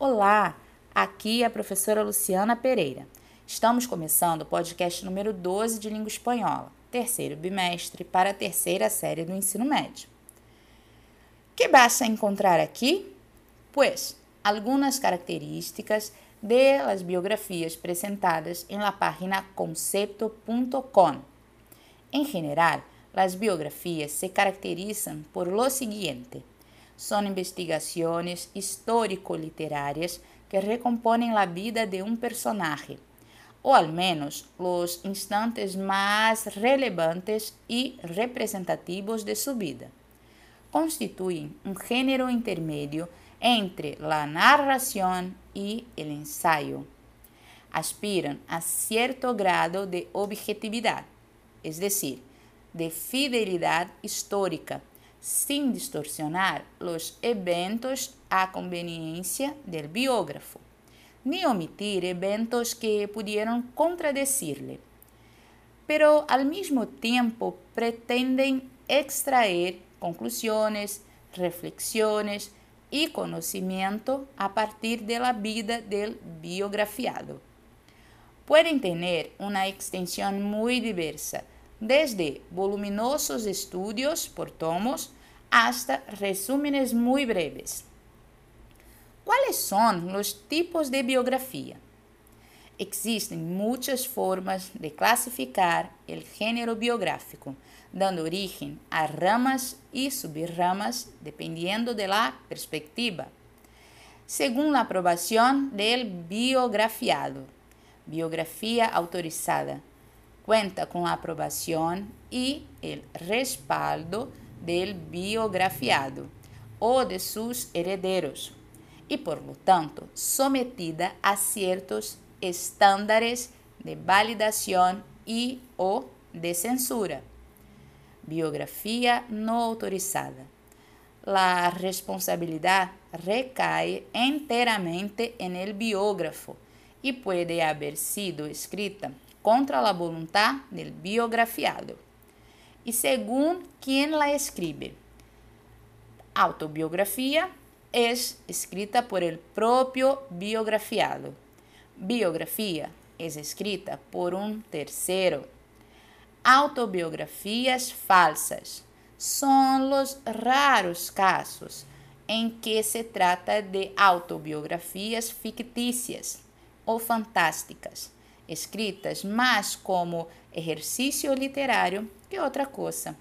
Olá, aqui é a professora Luciana Pereira. Estamos começando o podcast número 12 de língua espanhola, terceiro bimestre para a terceira série do ensino médio. Que basta encontrar aqui? Pues, algumas características de las biografías presentadas en la página concepto.com. En general, las biografías se caracterizan por lo siguiente. Son investigaciones histórico-literarias que recomponen la vida de un personaje, o al menos los instantes más relevantes y representativos de su vida. Constituyen un género intermedio entre la narración y el ensayo. Aspiran a cierto grado de objetividad, es decir, de fidelidad histórica, sin distorsionar los eventos a conveniencia del biógrafo, ni omitir eventos que pudieran contradecirle. Pero al mismo tiempo pretenden extraer conclusiones, reflexiones y conocimiento a partir de la vida del biografiado. Pueden tener una extensión muy diversa, desde voluminosos estudios por tomos hasta resúmenes muy breves. ¿Cuáles son los tipos de biografía? Existen muchas formas de clasificar el género biográfico, dando origen a ramas y subramas dependiendo de la perspectiva. Según la aprobación del biografiado, biografía autorizada, cuenta con la aprobación y el respaldo del biografiado o de sus herederos y por lo tanto sometida a ciertos estándares de validación y o de censura. Biografía no autorizada. La responsabilidad recae enteramente en el biógrafo y puede haber sido escrita contra la voluntad del biografiado y según quien la escribe. Autobiografía es escrita por el propio biografiado. Biografía es escrita por un tercero. Autobiografías falsas son los raros casos en que se trata de autobiografías ficticias o fantásticas escritas mais como exercício literário que outra coisa.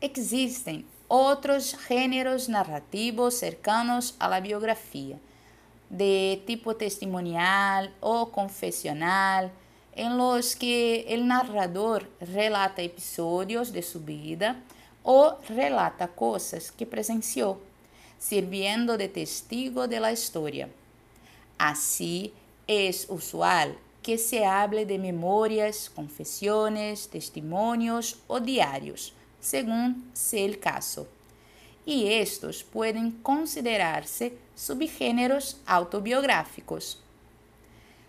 Existem outros gêneros narrativos cercanos à biografia, de tipo testimonial ou confessional, em los que o narrador relata episódios de sua vida ou relata coisas que presenciou, sirviendo de testigo de la história. Assim, Es usual que se hable de memorias, confesiones, testimonios o diarios, según sea el caso. Y estos pueden considerarse subgêneros autobiográficos.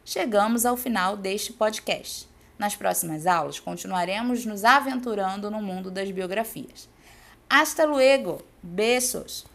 Chegamos ao final deste podcast. Nas próximas aulas, continuaremos nos aventurando no mundo das biografias. Hasta luego! Beijos!